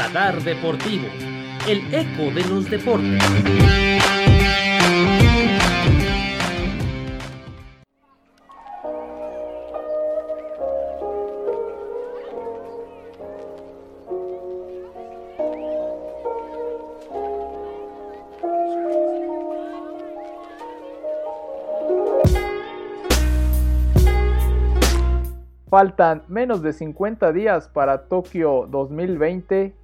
Radar Deportivo, el eco de los deportes. Faltan menos de 50 días para Tokio 2020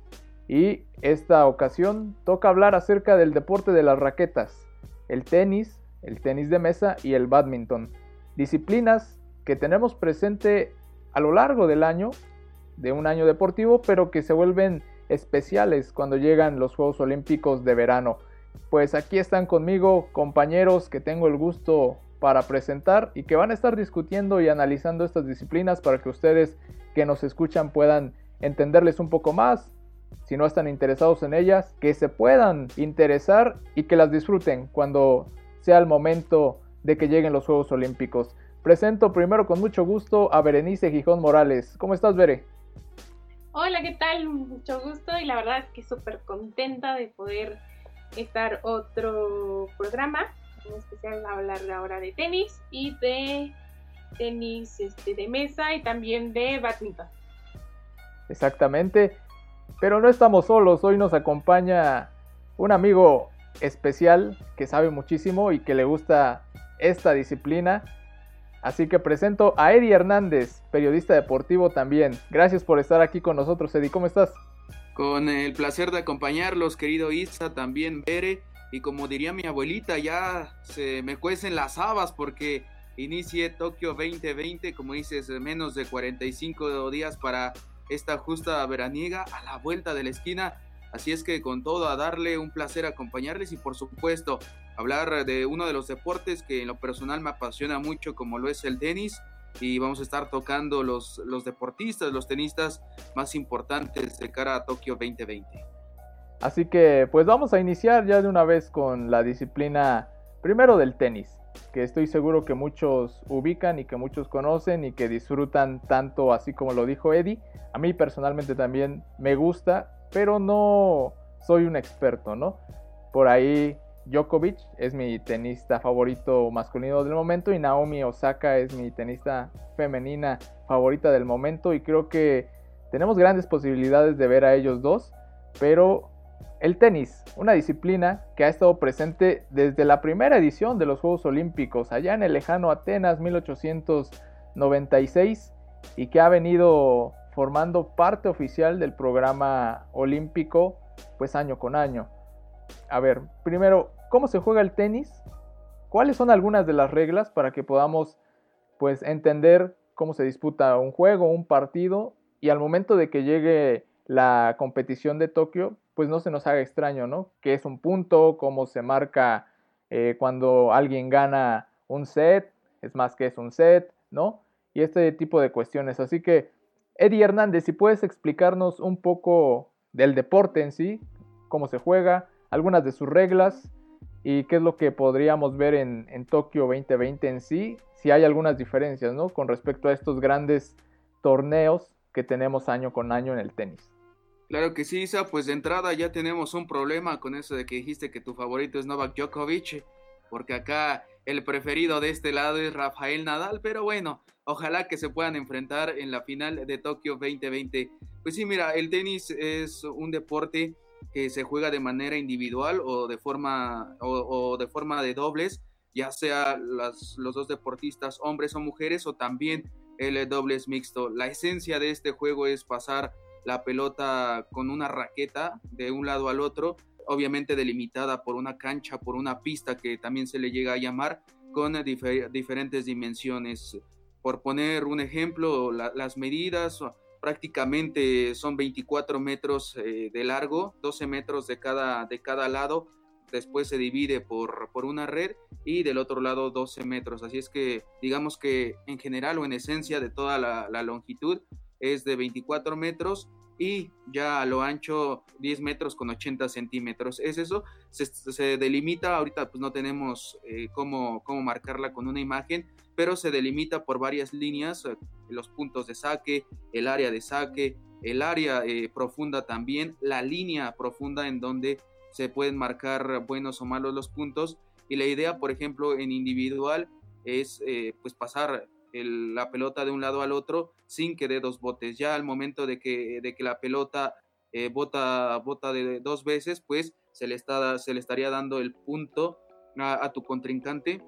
y esta ocasión toca hablar acerca del deporte de las raquetas, el tenis, el tenis de mesa y el badminton. Disciplinas que tenemos presente a lo largo del año, de un año deportivo, pero que se vuelven especiales cuando llegan los Juegos Olímpicos de verano. Pues aquí están conmigo compañeros que tengo el gusto para presentar y que van a estar discutiendo y analizando estas disciplinas para que ustedes que nos escuchan puedan entenderles un poco más, si no están interesados en ellas, que se puedan interesar y que las disfruten cuando sea el momento de que lleguen los Juegos Olímpicos. Presento primero con mucho gusto a Berenice Gijón Morales. ¿Cómo estás, Bere? Hola, ¿qué tal? Mucho gusto y la verdad es que súper contenta de poder estar otro programa en especial hablar ahora de tenis y de tenis este, de mesa y también de badminton. Exactamente, pero no estamos solos, hoy nos acompaña un amigo especial que sabe muchísimo y que le gusta esta disciplina. Así que presento a Eddie Hernández, periodista deportivo también. Gracias por estar aquí con nosotros, Eddie. ¿Cómo estás? Con el placer de acompañarlos, querido Isa, también Bere y como diría mi abuelita, ya se me cuecen las habas porque inicie Tokio 2020, como dices, menos de 45 días para esta justa veraniega a la vuelta de la esquina. Así es que con todo a darle un placer acompañarles y por supuesto hablar de uno de los deportes que en lo personal me apasiona mucho como lo es el tenis y vamos a estar tocando los, los deportistas, los tenistas más importantes de cara a Tokio 2020. Así que pues vamos a iniciar ya de una vez con la disciplina primero del tenis, que estoy seguro que muchos ubican y que muchos conocen y que disfrutan tanto así como lo dijo Eddie. A mí personalmente también me gusta, pero no soy un experto, ¿no? Por ahí Djokovic es mi tenista favorito masculino del momento y Naomi Osaka es mi tenista femenina favorita del momento y creo que tenemos grandes posibilidades de ver a ellos dos, pero el tenis, una disciplina que ha estado presente desde la primera edición de los Juegos Olímpicos, allá en el lejano Atenas 1896, y que ha venido formando parte oficial del programa olímpico, pues año con año. A ver, primero, ¿cómo se juega el tenis? ¿Cuáles son algunas de las reglas para que podamos pues entender cómo se disputa un juego, un partido y al momento de que llegue la competición de Tokio, pues no se nos haga extraño, ¿no? ¿Qué es un punto? ¿Cómo se marca eh, cuando alguien gana un set? Es más que es un set, ¿no? Y este tipo de cuestiones. Así que, Eddie Hernández, si puedes explicarnos un poco del deporte en sí, cómo se juega, algunas de sus reglas y qué es lo que podríamos ver en, en Tokio 2020 en sí, si hay algunas diferencias, ¿no? Con respecto a estos grandes torneos que tenemos año con año en el tenis. Claro que sí, Isa, pues de entrada ya tenemos un problema con eso de que dijiste que tu favorito es Novak Djokovic, porque acá el preferido de este lado es Rafael Nadal, pero bueno, ojalá que se puedan enfrentar en la final de Tokio 2020. Pues sí, mira, el tenis es un deporte que se juega de manera individual o de forma, o, de, forma de dobles, ya sea los dos deportistas, hombres o mujeres, o también el dobles mixto. La esencia de este juego es pasar la pelota con una raqueta de un lado al otro, obviamente delimitada por una cancha, por una pista que también se le llega a llamar, con diferentes dimensiones. Por poner un ejemplo, las medidas prácticamente son 24 metros eh, de largo, 12 metros de cada, de cada lado, después se divide por, por, una red y del otro lado 12 metros. Así es que digamos que en general o en esencia de toda la, la longitud es de 24 metros y ya a lo ancho 10 metros con 80 centímetros. Es eso, se, delimita, ahorita pues no tenemos eh, cómo, cómo, marcarla con una imagen, pero se delimita por varias líneas, eh, los puntos de saque, el área de saque, el área eh, profunda también, la línea profunda en donde se pueden marcar buenos o malos los puntos. Y la idea, por ejemplo, en individual es pues pasar la pelota de un lado al otro sin que dé dos botes. Ya al momento de que, de que la pelota eh, bota, bota de dos veces, pues se le, está, se le estaría dando el punto a, tu contrincante,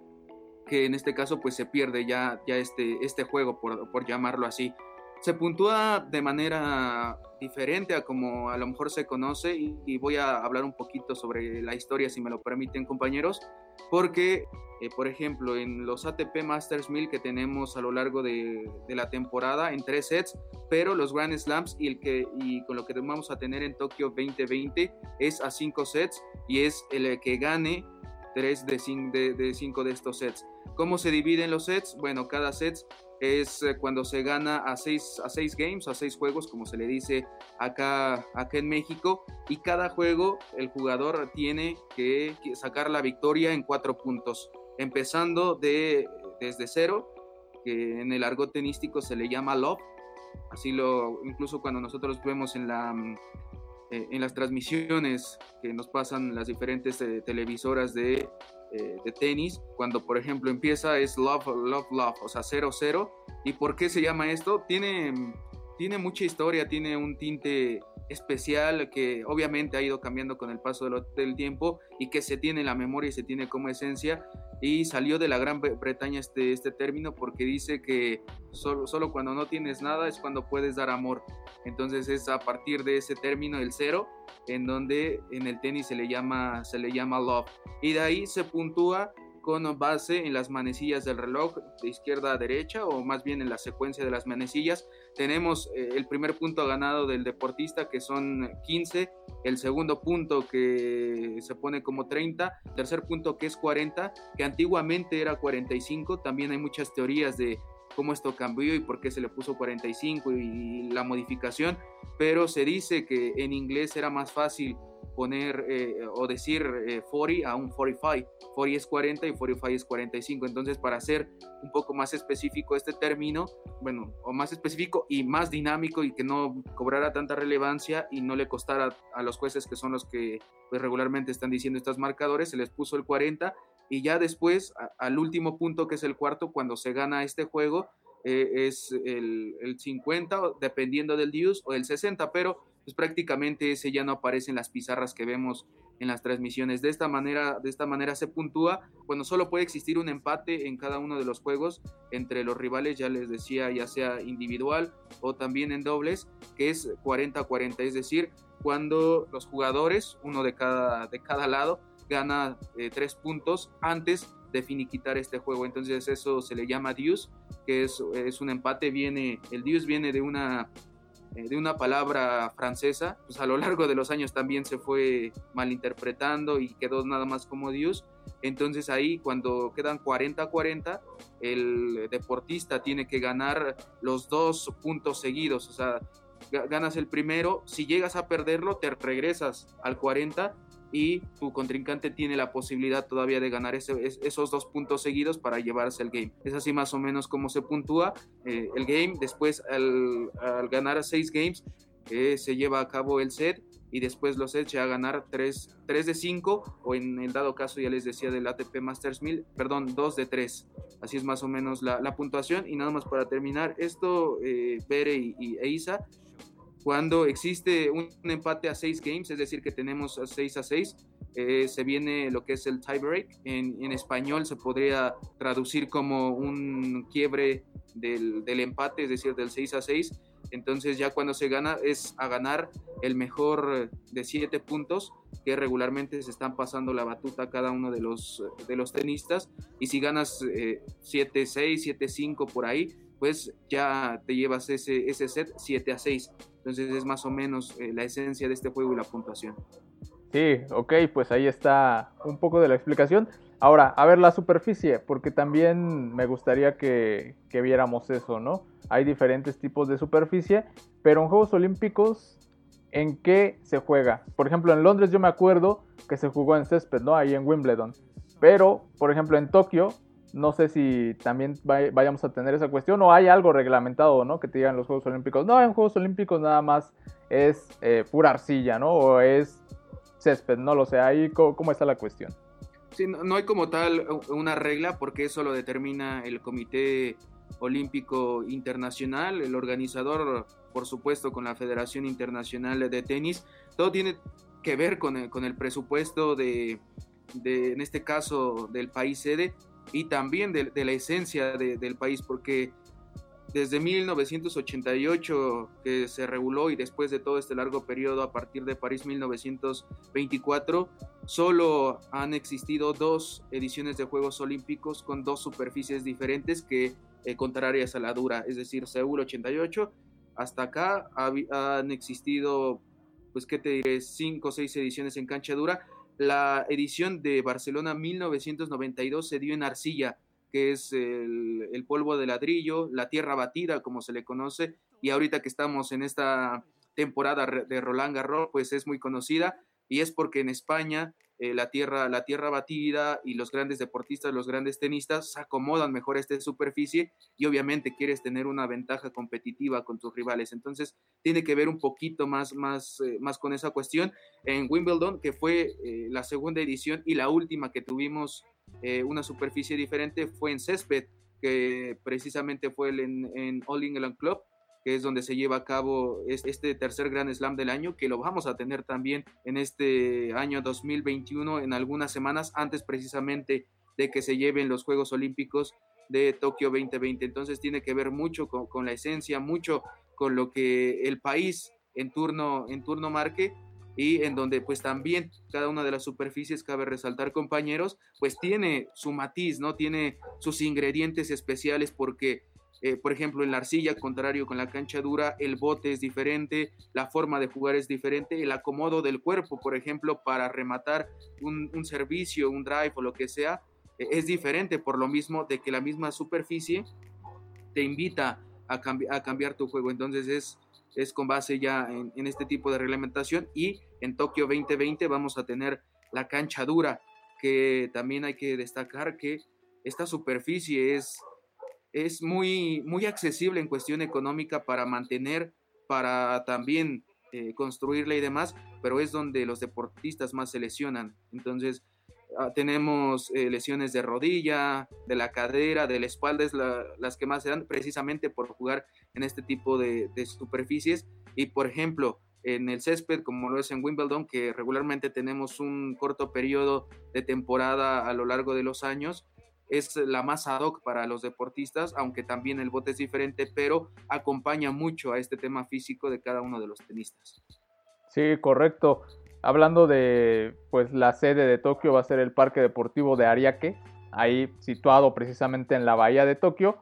que en este caso pues se pierde ya, ya este, este juego, por, por llamarlo así se puntúa de manera diferente a como a lo mejor se conoce y, voy a hablar un poquito sobre la historia si me lo permiten compañeros porque eh, por ejemplo en los ATP Masters 1000 que tenemos a lo largo de, la temporada en tres sets pero los Grand Slams y el que y con lo que vamos a tener en Tokio 2020 es a cinco sets y es el que gane tres de, de, de cinco de estos sets ¿Cómo se dividen los sets? Bueno, cada set es eh, cuando se gana a seis, a seis games, a seis juegos, como se le dice acá, acá en México, y cada juego el jugador tiene que sacar la victoria en cuatro puntos, empezando de, desde cero, que en el argot tenístico se le llama love, así lo, incluso cuando nosotros vemos en la... Eh, en las transmisiones que nos pasan las diferentes eh, televisoras de de tenis, cuando por ejemplo empieza es love, love, love, o sea, 0-0. ¿Y por qué se llama esto? Tiene, tiene mucha historia, tiene un tinte especial que obviamente ha ido cambiando con el paso del, tiempo y que se tiene en la memoria y se tiene como esencia. Y salió de la Gran Bretaña este, este término porque dice que solo, solo cuando no tienes nada es cuando puedes dar amor. Entonces es a partir de ese término el cero en donde en el tenis se le llama se le llama love. Y de ahí se puntúa base en las manecillas del reloj de izquierda a derecha o más bien en la secuencia de las manecillas. Tenemos eh, el primer punto ganado del deportista que son 15, el segundo punto que se pone como 30, tercer punto que es 40, que antiguamente era 45, también hay muchas teorías de cómo esto cambió y por qué se le puso 45 y la modificación, pero se dice que en inglés era más fácil poner eh, o decir 40 eh, a un 45. 40 es 40 y 45 es 45. Entonces, para hacer un poco más específico este término, bueno, o más específico y más dinámico y que no cobrara tanta relevancia y no le costara a los jueces que son los que pues, regularmente están diciendo estos marcadores, se les puso el 40 y ya después, al último punto que es el cuarto, cuando se gana este juego, eh, es el, el 50, dependiendo del Dios, o el 60, pero pues prácticamente ese ya no aparece en las pizarras que vemos en las transmisiones. De esta manera, de esta manera se puntúa. Bueno, solo puede existir un empate en cada uno de los juegos entre los rivales, ya les decía, ya sea individual o también en dobles, que es 40-40, es decir, cuando los jugadores, uno de cada, de cada lado, gana eh, tres puntos antes de finiquitar este juego. Entonces eso se le llama deuce, que es, es un empate, viene, el deuce viene de una de una palabra francesa, pues a lo largo de los años también se fue malinterpretando y quedó nada más como Dios. Entonces ahí cuando quedan 40-40, el deportista tiene que ganar los dos puntos seguidos, o sea, ganas el primero, si llegas a perderlo, te regresas al 40 y tu contrincante tiene la posibilidad todavía de ganar esos dos puntos seguidos para llevarse el game. Es así más o menos como se puntúa eh, el game. Después, al, ganar seis games, eh, se lleva a cabo el set y después los echa a ganar 3, de 5 o en el dado caso ya les decía del ATP Masters 1000, perdón, 2 de 3. Así es más o menos la, puntuación y nada más para terminar, esto eh, Bere y, y, e Isa cuando existe un, empate a seis games, es decir, que tenemos 6 a 6, eh, se viene lo que es el tiebreak. En, en español se podría traducir como un quiebre del, del, empate, es decir, del 6 a 6. Entonces ya cuando se gana es a ganar el mejor de 7 puntos que regularmente se están pasando la batuta a cada uno de los, de los tenistas. Y si ganas 7-6, 7-5 por ahí, pues ya te llevas ese, ese set 7 a 6. Entonces es más o menos eh, la esencia de este juego y la puntuación. Sí, ok, pues ahí está un poco de la explicación. Ahora, a ver la superficie, porque también me gustaría que, que viéramos eso, ¿no? Hay diferentes tipos de superficie, pero en Juegos Olímpicos, ¿en qué se juega? Por ejemplo, en Londres yo me acuerdo que se jugó en césped, ¿no? Ahí en Wimbledon. Pero, por ejemplo, en Tokio No sé si también vayamos a tener esa cuestión o hay algo reglamentado, ¿no? Que te digan los Juegos Olímpicos. No, en Juegos Olímpicos nada más es eh, pura arcilla, ¿no? O es césped, no lo sé. Ahí, ¿cómo, está la cuestión? Sí, no, hay como tal una regla porque eso lo determina el Comité Olímpico Internacional, el organizador, por supuesto, con la Federación Internacional de Tenis. Todo tiene que ver con el, con el presupuesto de, de, en este caso, del país sede y también de, la esencia del país, porque desde 1988 que se reguló y después de todo este largo periodo a partir de París 1924, solo han existido dos ediciones de Juegos Olímpicos con dos superficies diferentes que eh, contrarias a la dura, es decir, Seúl 88, hasta acá han existido, pues, ¿qué te diré? Cinco o seis ediciones en cancha dura la edición de Barcelona 1992 se dio en arcilla, que es el, polvo de ladrillo, la tierra batida, como se le conoce, y ahorita que estamos en esta temporada de Roland Garros, pues es muy conocida, y es porque en España eh, la, tierra, la tierra batida y los grandes deportistas, los grandes tenistas se acomodan mejor a esta superficie y obviamente quieres tener una ventaja competitiva con tus rivales. Entonces tiene que ver un poquito más, más, eh, más con esa cuestión. En Wimbledon, que fue eh, la segunda edición y la última que tuvimos una superficie diferente, fue en césped, que precisamente fue en, en All England Club que es donde se lleva a cabo este tercer Gran Slam del año, que lo vamos a tener también en este año 2021, en algunas semanas antes precisamente de que se lleven los Juegos Olímpicos de Tokio 2020. Entonces tiene que ver mucho con, la esencia, mucho con lo que el país en turno, en turno marque y en donde pues también cada una de las superficies, cabe resaltar compañeros, pues tiene su matiz, ¿no? Tiene sus ingredientes especiales porque eh, por ejemplo, en la arcilla, contrario con la cancha dura, el bote es diferente, la forma de jugar es diferente, el acomodo del cuerpo, por ejemplo, para rematar un, servicio, un drive o lo que sea, eh, es diferente por lo mismo de que la misma superficie te invita a, a cambiar tu juego. Entonces es, es con base ya en, en este tipo de reglamentación y en Tokio 2020 vamos a tener la cancha dura, que también hay que destacar que esta superficie es es muy, muy accesible en cuestión económica para mantener, para también eh, construirla y demás, pero es donde los deportistas más se lesionan. Entonces, ah, tenemos eh, lesiones de rodilla, de la cadera, de la espalda, es las que más se dan precisamente por jugar en este tipo de, de superficies. Y, por ejemplo, en el césped, como lo es en Wimbledon, que regularmente tenemos un corto periodo de temporada a lo largo de los años, es la más ad hoc para los deportistas, aunque también el bote es diferente, pero acompaña mucho a este tema físico de cada uno de los tenistas. Sí, correcto. Hablando de, pues la sede de Tokio va a ser el Parque Deportivo de Ariake, ahí situado precisamente en la bahía de Tokio.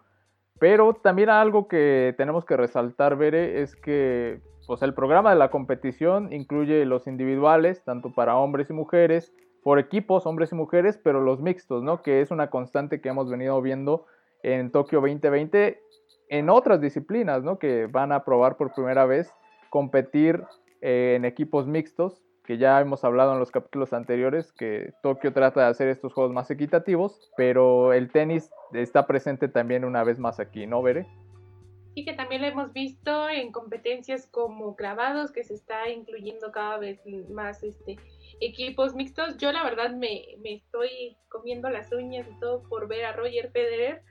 Pero también algo que tenemos que resaltar, Bere, es que pues, el programa de la competición incluye los individuales, tanto para hombres y mujeres, por equipos, hombres y mujeres, pero los mixtos, ¿no? Que es una constante que hemos venido viendo en Tokio 2020 en otras disciplinas, ¿no? Que van a probar por primera vez competir eh, en equipos mixtos, que ya hemos hablado en los capítulos anteriores, que Tokio trata de hacer estos juegos más equitativos, pero el tenis está presente también una vez más aquí, ¿no, Bere? Y que también lo hemos visto en competencias como clavados, que se está incluyendo cada vez más este equipos mixtos. Yo la verdad me, estoy comiendo las uñas y todo por ver a Roger Federer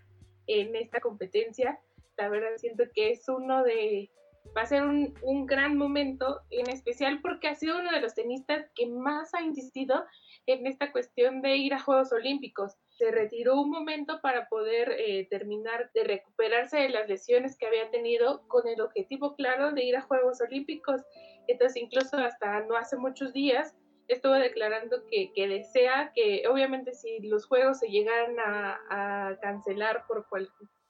en esta competencia. La verdad siento que es uno de, va a ser un, un, gran momento, en especial porque ha sido uno de los tenistas que más ha insistido en esta cuestión de ir a Juegos Olímpicos. Se retiró un momento para poder eh, terminar de recuperarse de las lesiones que había tenido con el objetivo claro de ir a Juegos Olímpicos. Entonces, incluso hasta no hace muchos días, estuvo declarando que, desea que, obviamente, si los juegos se llegaran a, cancelar por,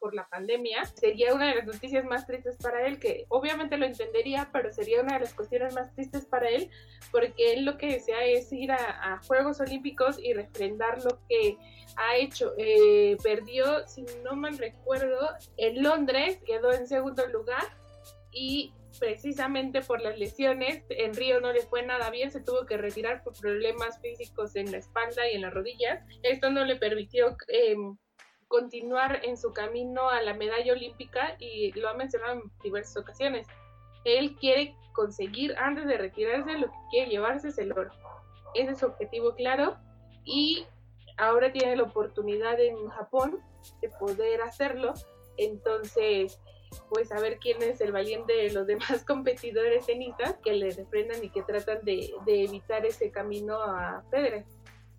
por la pandemia, sería una de las noticias más tristes para él, que obviamente lo entendería, pero sería una de las cuestiones más tristes para él, porque él lo que desea es ir a, Juegos Olímpicos y refrendar lo que ha hecho. Eh, perdió, si no mal recuerdo, en Londres, quedó en segundo lugar y precisamente por las lesiones. En Río no le fue nada bien, se tuvo que retirar por problemas físicos en la espalda y en las rodillas. Esto no le permitió em, continuar en su camino a la medalla olímpica y lo ha mencionado en diversas ocasiones. Él quiere conseguir, antes de retirarse, lo que quiere llevarse es el oro. Ese es su objetivo claro y ahora tiene la oportunidad en Japón de poder hacerlo. Entonces, pues a ver quién es el valiente de los demás competidores tenistas que le refrendan y que tratan de, evitar ese camino a Federer.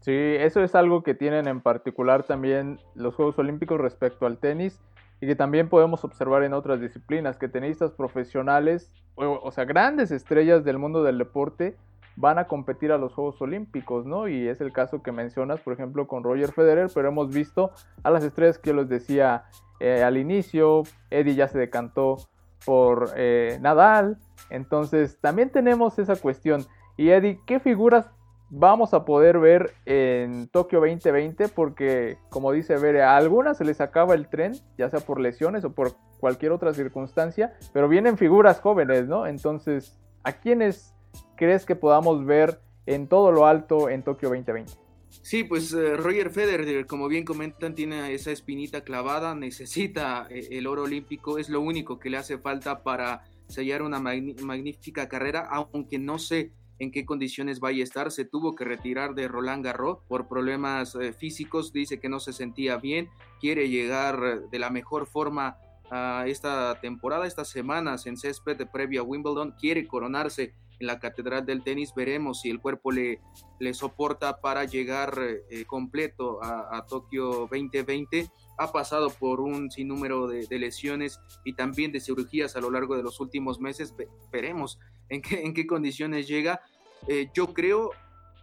Sí, eso es algo que tienen en particular también los Juegos Olímpicos respecto al tenis y que también podemos observar en otras disciplinas, que tenistas profesionales, o, sea, grandes estrellas del mundo del deporte, van a competir a los Juegos Olímpicos, ¿no? Y es el caso que mencionas, por ejemplo, con Roger Federer, pero hemos visto a las estrellas que yo les decía eh, al inicio, Eddie ya se decantó por eh, Nadal, entonces también tenemos esa cuestión. Y Eddie, ¿qué figuras vamos a poder ver en Tokio 2020? Porque, como dice Bere, a algunas se les acaba el tren, ya sea por lesiones o por cualquier otra circunstancia, pero vienen figuras jóvenes, ¿no? Entonces, ¿a quiénes crees que podamos ver en todo lo alto en Tokio 2020? Sí, pues eh, Roger Federer, como bien comentan, tiene esa espinita clavada, necesita eh, el oro olímpico, es lo único que le hace falta para sellar una magnífica carrera, aunque no sé en qué condiciones vaya a estar. Se tuvo que retirar de Roland Garros por problemas eh, físicos, dice que no se sentía bien, quiere llegar de la mejor forma a esta temporada, estas semanas en césped de previa a Wimbledon, quiere coronarse en la Catedral del Tenis. Veremos si el cuerpo le, le soporta para llegar eh, completo a, Tokio 2020. Ha pasado por un sinnúmero de, lesiones y también de cirugías a lo largo de los últimos meses. veremos en qué, en qué condiciones llega. Eh, yo creo,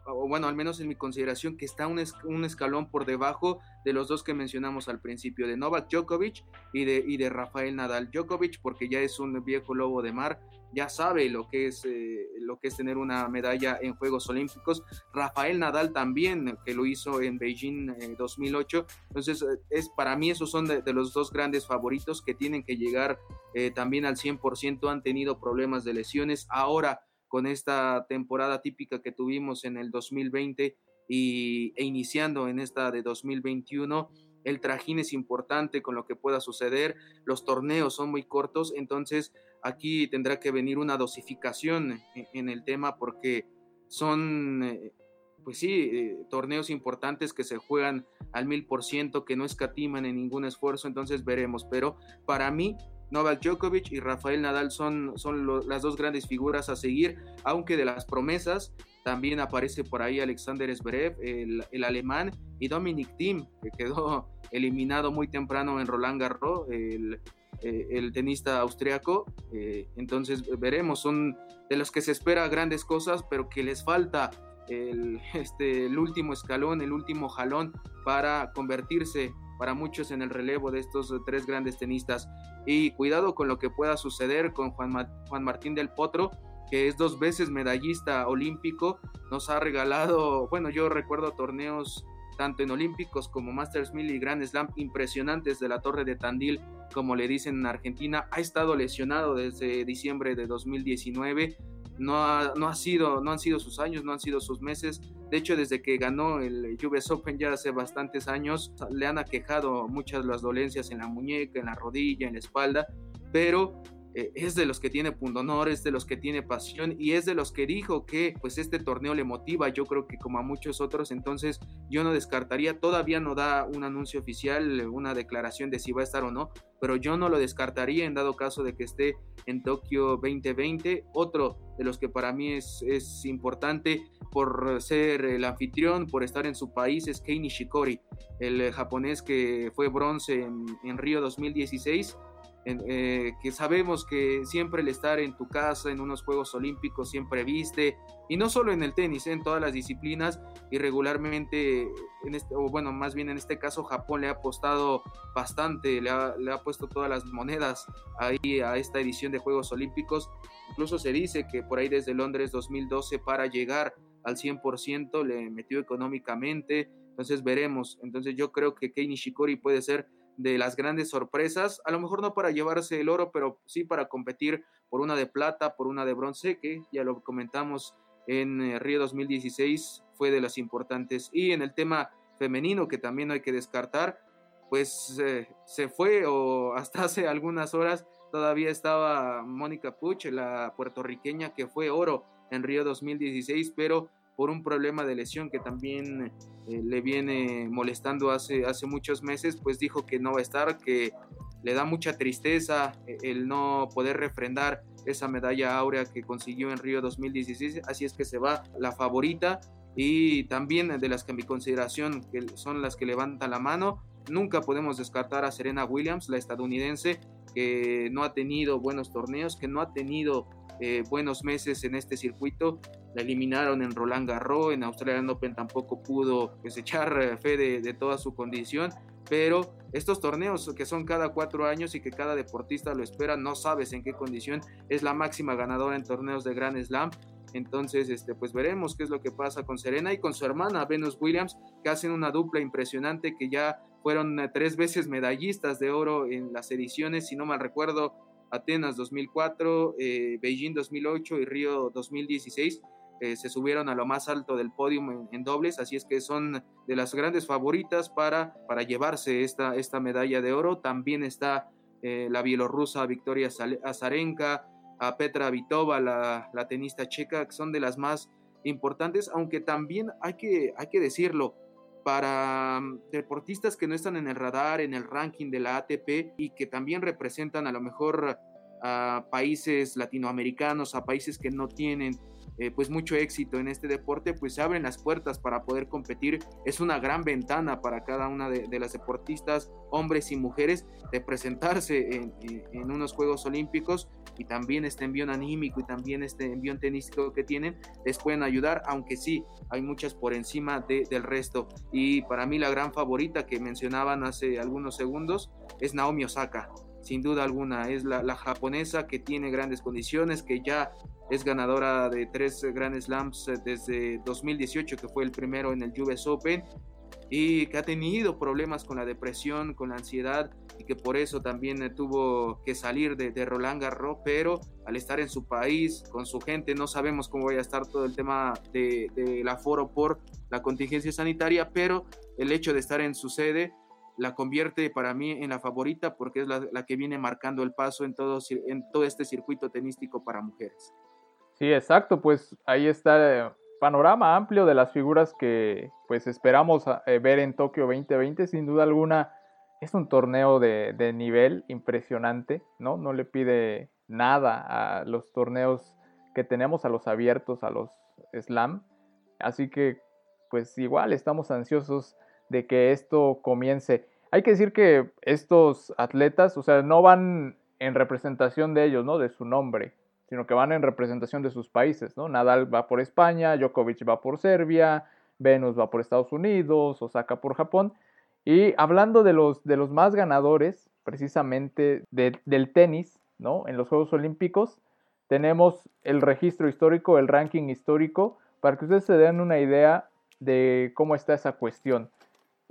o bueno, al menos en mi consideración, que está un, escalón por debajo de los dos que mencionamos al principio, de Novak Djokovic y de, y de Rafael Nadal. Djokovic porque ya es un viejo lobo de mar, ya sabe lo que es eh, lo que es tener una medalla en Juegos Olímpicos. Rafael Nadal también, que lo hizo en Beijing en 2008. Entonces, eh, es, para mí esos son de, los dos grandes favoritos que tienen que llegar eh, también al 100%. Han tenido problemas de lesiones. Ahora, con esta temporada típica que tuvimos en el 2020 y, e iniciando en esta de 2021, el trajín es importante con lo que pueda suceder, los torneos son muy cortos, entonces aquí tendrá que venir una dosificación en, el tema porque son, eh, pues sí, eh, torneos importantes que se juegan al mil por ciento, que no escatiman en ningún esfuerzo, entonces veremos, pero para mí Novak Djokovic y Rafael Nadal son, son las dos grandes figuras a seguir, aunque de las promesas también aparece por ahí Alexander Zverev, el, el alemán, y Dominic Thiem, que quedó eliminado muy temprano en Roland Garros, el, eh, el tenista austriaco. Eh, entonces veremos, son de los que se espera grandes cosas, pero que les falta el, este, el último escalón, el último jalón para convertirse para muchos en el relevo de estos tres grandes tenistas. Y cuidado con lo que pueda suceder con Juan, Juan Martín del Potro, que es dos veces medallista olímpico, nos ha regalado, bueno, yo recuerdo torneos tanto en olímpicos como Masters 1000 y Grand Slam impresionantes de la Torre de Tandil, como le dicen en Argentina, ha estado lesionado desde diciembre de 2019. No, ha, no, ha sido, no han sido sus años, no han sido sus meses. De hecho, desde que ganó el US Open ya hace bastantes años, le han aquejado muchas las dolencias en la muñeca, en la rodilla, en la espalda, pero eh, es de los que tiene pundonor, es de los que tiene pasión y es de los que dijo que pues este torneo le motiva, yo creo que como a muchos otros, entonces yo no descartaría, todavía no da un anuncio oficial, una declaración de si va a estar o no, pero yo no lo descartaría en dado caso de que esté en Tokio 2020. Otro de los que para mí es, es importante por ser el anfitrión, por estar en su país, es Kei Nishikori, el japonés que fue bronce en, en Río 2016 eh, que sabemos que siempre el estar en tu casa, en unos Juegos Olímpicos, siempre viste, y no solo en el tenis, en todas las disciplinas, y regularmente, en este, o bueno, más bien en este caso, Japón le ha apostado bastante, le ha, le ha puesto todas las monedas ahí a esta edición de Juegos Olímpicos. Incluso se dice que por ahí desde Londres 2012 para llegar al 100% le metió económicamente, entonces veremos. Entonces yo creo que Kei Nishikori puede ser de las grandes sorpresas, a lo mejor no para llevarse el oro, pero sí para competir por una de plata, por una de bronce, que ya lo comentamos en eh, Río 2016, fue de las importantes. Y en el tema femenino, que también hay que descartar, pues se fue o hasta hace algunas horas todavía estaba Mónica Puch, la puertorriqueña que fue oro en Río 2016, pero por un problema de lesión que también eh, le viene molestando hace, hace muchos meses, pues dijo que no va a estar, que le da mucha tristeza eh, el no poder refrendar esa medalla áurea que consiguió en Río 2016, así es que se va la favorita y también de las que a mi consideración son las que levantan la mano, nunca podemos descartar a Serena Williams, la estadounidense, que no ha tenido buenos torneos, que no ha tenido eh, buenos meses en este circuito. La eliminaron en Roland Garros, en Australian Open tampoco pudo pues, echar eh, fe de, toda su condición. Pero estos torneos que son cada cuatro años y que cada deportista lo espera, no sabes en qué condición es la máxima ganadora en torneos de Grand Slam. Entonces, este, pues veremos qué es lo que pasa con Serena y con su hermana Venus Williams, que hacen una dupla impresionante que ya fueron eh, tres veces medallistas de oro en las ediciones, si no mal recuerdo, Atenas 2004, eh, Beijing 2008 y Río 2016. Eh, se subieron a lo más alto del podio en, dobles, así es que son de las grandes favoritas para, para llevarse esta, esta medalla de oro. También está la bielorrusa Victoria Azarenka, a Petra Vitova, la, la, tenista checa, que son de las más importantes, aunque también hay que, hay que decirlo, para mm, deportistas que no están en el radar, en el ranking de la ATP y que también representan a lo mejor a países latinoamericanos, a países que no tienen eh, pues mucho éxito en este deporte, pues se abren las puertas para poder competir. Es una gran ventana para cada una de, las deportistas, hombres y mujeres, de presentarse en, en, unos Juegos Olímpicos y también este envío anímico y también este envío tenístico que tienen les pueden ayudar, aunque sí, hay muchas por encima del resto. Y para mí la gran favorita que mencionaban hace algunos segundos es Naomi Osaka sin duda alguna. Es la, japonesa que tiene grandes condiciones, que ya es ganadora de tres Grand Slams eh, desde 2018, que fue el primero en el US Open, y que ha tenido problemas con la depresión, con la ansiedad, y que por eso también eh, tuvo que salir de, de Roland Garros, pero al estar en su país, con su gente, no sabemos cómo vaya a estar todo el tema del de, aforo por la contingencia sanitaria, pero el hecho de estar en su sede la convierte para mí en la favorita porque es la, que viene marcando el paso en todo, este circuito tenístico para mujeres. Sí, exacto, pues ahí está el panorama amplio de las figuras que pues esperamos eh, ver en Tokio 2020, sin duda alguna es un torneo de, de nivel impresionante, ¿no? No le pide nada a los torneos que tenemos, a los abiertos, a los slam, así que pues igual estamos ansiosos de que esto comience. Hay que decir que estos atletas, o sea, no van en representación de ellos, ¿no? De su nombre sino que van en representación de sus países, ¿no? Nadal va por España, Djokovic va por Serbia, Venus va por Estados Unidos, Osaka por Japón. Y hablando de los, de los más ganadores, precisamente del tenis, ¿no? En los Juegos Olímpicos, tenemos el registro histórico, el ranking histórico, para que ustedes se den una idea de cómo está esa cuestión.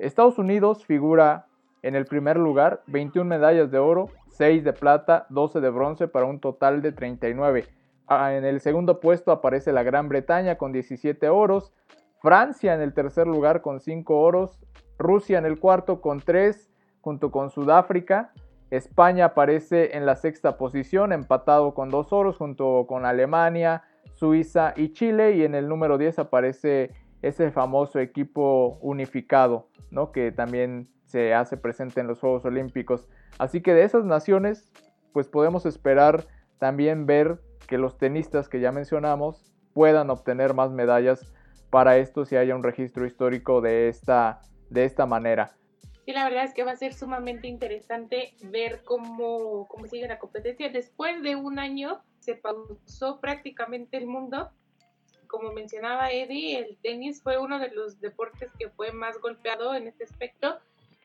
Estados Unidos figura en el primer lugar, 21 medallas de oro, 6 de plata, 12 de bronce para un total de 39. Ah, en el segundo puesto aparece la Gran Bretaña con 17 oros, Francia en el tercer lugar con 5 oros, Rusia en el cuarto con 3 junto con Sudáfrica, España aparece en la sexta posición empatado con 2 oros junto con Alemania, Suiza y Chile y en el número 10 aparece ese famoso equipo unificado, ¿no? que también se hace presente en los Juegos Olímpicos. Así que de esas naciones, pues podemos esperar también ver que los tenistas que ya mencionamos puedan obtener más medallas para esto si haya un registro histórico de esta, de esta manera. Sí, la verdad es que va a ser sumamente interesante ver cómo, cómo sigue la competencia. Después de un año se pausó prácticamente el mundo. Como mencionaba Eddie, el tenis fue uno de los deportes que fue más golpeado en este aspecto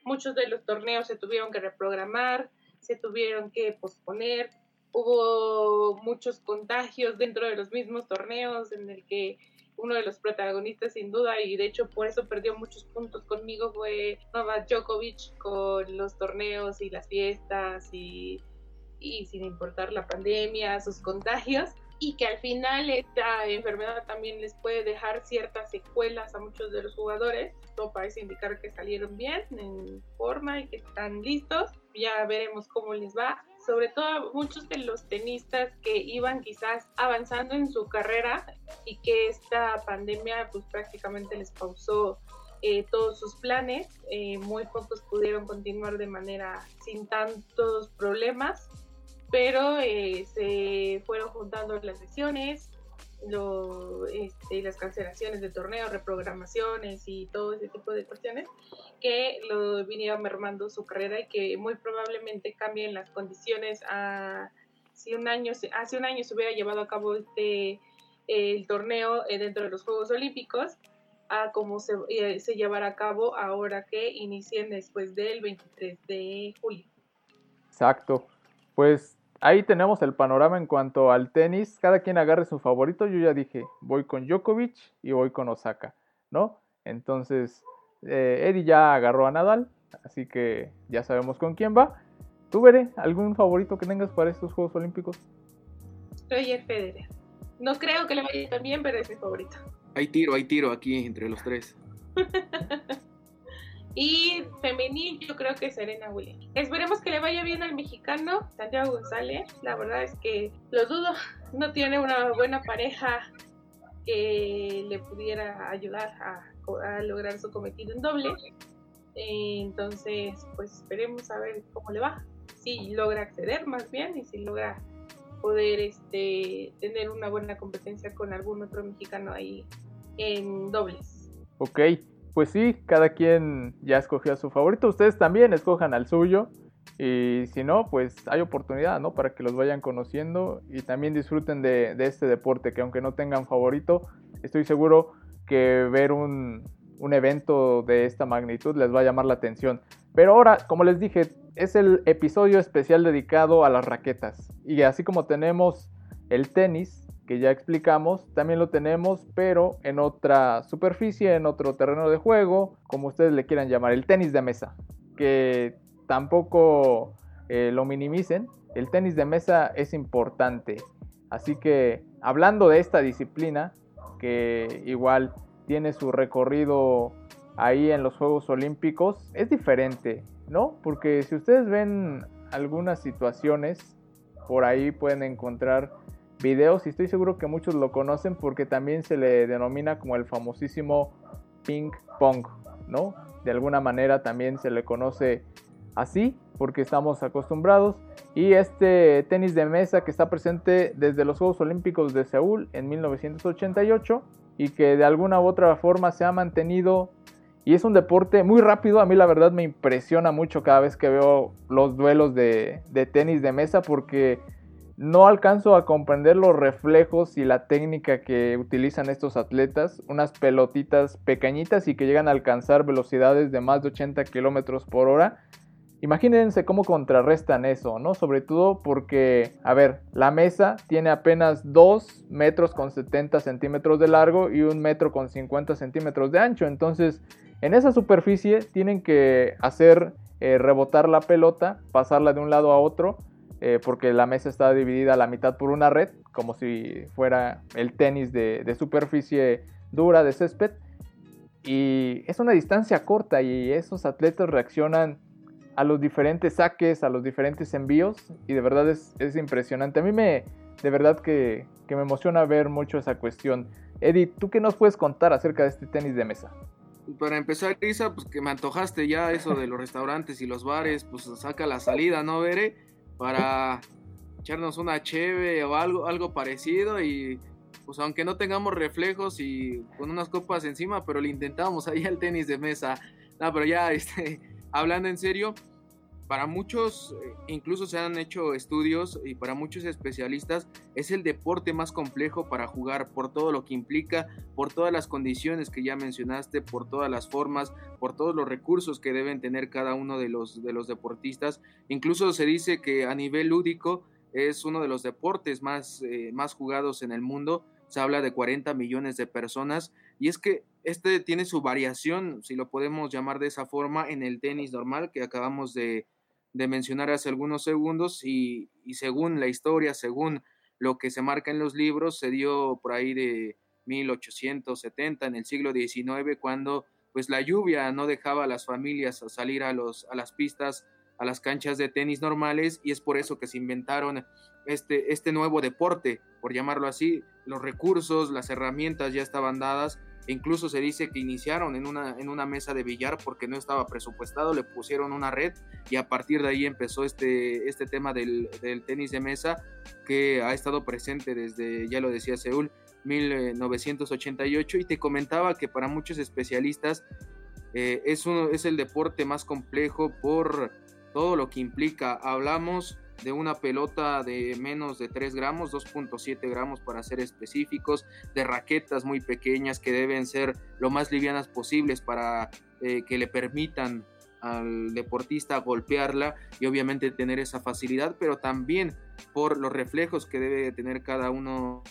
muchos de los torneos se tuvieron que reprogramar, se tuvieron que posponer, hubo muchos contagios dentro de los mismos torneos en el que uno de los protagonistas sin duda y de hecho por eso perdió muchos puntos conmigo fue Novak Djokovic con los torneos y las fiestas y, y sin importar la pandemia, sus contagios. Y que al final esta enfermedad también les puede dejar ciertas secuelas a muchos de los jugadores. Todo parece indicar que salieron bien, en forma y que están listos. Ya veremos cómo les va. Sobre todo muchos de los tenistas que iban quizás avanzando en su carrera y que esta pandemia pues prácticamente les pausó eh, todos sus planes. Eh, muy pocos pudieron continuar de manera sin tantos problemas pero eh, se fueron juntando las lesiones, lo, este, las cancelaciones de torneos, reprogramaciones y todo ese tipo de cuestiones que lo vinieron mermando su carrera y que muy probablemente cambien las condiciones a si un año hace un año se hubiera llevado a cabo este el torneo eh, dentro de los Juegos Olímpicos a cómo se, eh, se llevará a cabo ahora que inicien después del 23 de julio. Exacto. Pues ahí tenemos el panorama en cuanto al tenis. Cada quien agarre su favorito. Yo ya dije, voy con Djokovic y voy con Osaka, ¿no? Entonces, eh, Eddie ya agarró a Nadal, así que ya sabemos con quién va. ¿Tú, Veré, algún favorito que tengas para estos Juegos Olímpicos? Roger Federer. No creo que le vaya tan bien, pero es mi favorito. Hay tiro, hay tiro aquí entre los tres. Y femenil, yo creo que Serena Williams. Esperemos que le vaya bien al mexicano, Santiago González. La verdad es que lo dudo, no tiene una buena pareja que le pudiera ayudar a, lograr su cometido en doble. Entonces, pues esperemos a ver cómo le va. Si logra acceder más bien y si logra poder este, tener una buena competencia con algún otro mexicano ahí en dobles. Ok, pues sí, cada quien ya escogió a su favorito. Ustedes también escojan al suyo. Y si no, pues hay oportunidad, ¿no? Para que los vayan conociendo y también disfruten de, este deporte, que aunque no tengan favorito, estoy seguro que ver un, un evento de esta magnitud les va a llamar la atención. Pero ahora, como les dije, es el episodio especial dedicado a las raquetas. Y así como tenemos el tenis, que ya explicamos, también lo tenemos, pero en otra superficie, en otro terreno de juego, como ustedes le quieran llamar, el tenis de mesa, que tampoco eh, lo minimicen, el tenis de mesa es importante. Así que hablando de esta disciplina, que igual tiene su recorrido ahí en los Juegos Olímpicos, es diferente, ¿no? Porque si ustedes ven algunas situaciones, por ahí pueden encontrar videos y estoy seguro que muchos lo conocen porque también se le denomina como el famosísimo ping pong, ¿no? De alguna manera también se le conoce así porque estamos acostumbrados y este tenis de mesa que está presente desde los Juegos Olímpicos de Seúl en 1988 y que de alguna u otra forma se ha mantenido y es un deporte muy rápido, a mí la verdad me impresiona mucho cada vez que veo los duelos de, de tenis de mesa porque no alcanzo a comprender los reflejos y la técnica que utilizan estos atletas, unas pelotitas pequeñitas y que llegan a alcanzar velocidades de más de 80 kilómetros por hora. Imagínense cómo contrarrestan eso, ¿no? Sobre todo porque, a ver, la mesa tiene apenas 2 metros con 70 centímetros de largo y 1 metro con 50 centímetros de ancho. Entonces, en esa superficie tienen que hacer eh, rebotar la pelota, pasarla de un lado a otro eh, porque la mesa está dividida a la mitad por una red, como si fuera el tenis de, superficie dura de césped. Y es una distancia corta y esos atletas reaccionan a los diferentes saques, a los diferentes envíos y de verdad es, impresionante. A mí me, de verdad que, que, me emociona ver mucho esa cuestión. Eddie, ¿tú qué nos puedes contar acerca de este tenis de mesa? Para empezar, Lisa, pues que me antojaste ya eso de los restaurantes y los bares, pues saca la salida, ¿no, Veré? Para echarnos una cheve o algo, algo parecido y pues aunque no tengamos reflejos y con unas copas encima, pero le intentamos ahí al tenis de mesa. No, pero ya este, hablando en serio, para muchos, eh, incluso se han hecho estudios y para muchos especialistas es el deporte más complejo para jugar por todo lo que implica, por todas las condiciones que ya mencionaste, por todas las formas, por todos los recursos que deben tener cada uno de los, de los deportistas. Incluso se dice que a nivel lúdico es uno de los deportes más, eh, más jugados en el mundo. Se habla de 40 millones de personas y es que este tiene su variación, si lo podemos llamar de esa forma, en el tenis normal que acabamos de, de mencionar hace algunos segundos y, según la historia, según lo que se marca en los libros se dio por ahí de 1870, en el siglo XIX, cuando pues la lluvia no dejaba a las familias salir a, los, a las pistas, a las canchas de tenis normales, y es por eso que se inventaron este, este nuevo deporte, por llamarlo así. Los recursos, las herramientas ya estaban dadas, incluso se dice que iniciaron en una, en una mesa de billar porque no estaba presupuestado, le pusieron una red y a partir de ahí empezó este, este tema del, del tenis de mesa que ha estado presente desde, ya lo decía Seúl, 1988 y te comentaba que para muchos especialistas eh, es, uno, es el deporte más complejo por todo lo que implica. Hablamos de una pelota de menos de 3 gramos, 2.7 gramos para ser específicos, de raquetas muy pequeñas que deben ser lo más livianas posibles para eh, que le permitan al deportista golpearla y obviamente tener esa facilidad, pero también por los reflejos que debe tener cada uno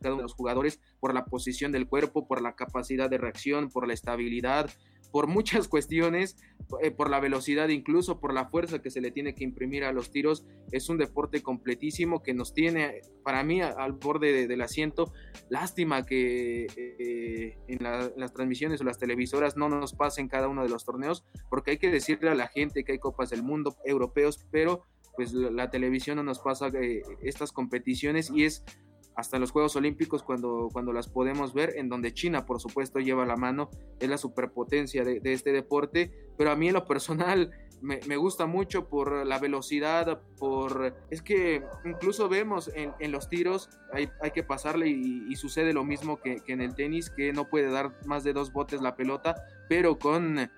cada uno de los jugadores por la posición del cuerpo, por la capacidad de reacción, por la estabilidad, por muchas cuestiones, eh, por la velocidad incluso, por la fuerza que se le tiene que imprimir a los tiros. Es un deporte completísimo que nos tiene, para mí, al borde del asiento. Lástima que eh, en, las transmisiones o las televisoras no nos pasen cada uno de los torneos, porque hay que decirle a la gente que hay copas del mundo europeos, pero pues la, televisión no nos pasa eh, estas competiciones y es hasta en los Juegos Olímpicos cuando, cuando las podemos ver, en donde China, por supuesto, lleva la mano, es la superpotencia de, este deporte, pero a mí en lo personal me, gusta mucho por la velocidad, por... Es que incluso vemos en, los tiros, hay, hay que pasarle y, sucede lo mismo que, que en el tenis, que no puede dar más de dos botes la pelota, pero con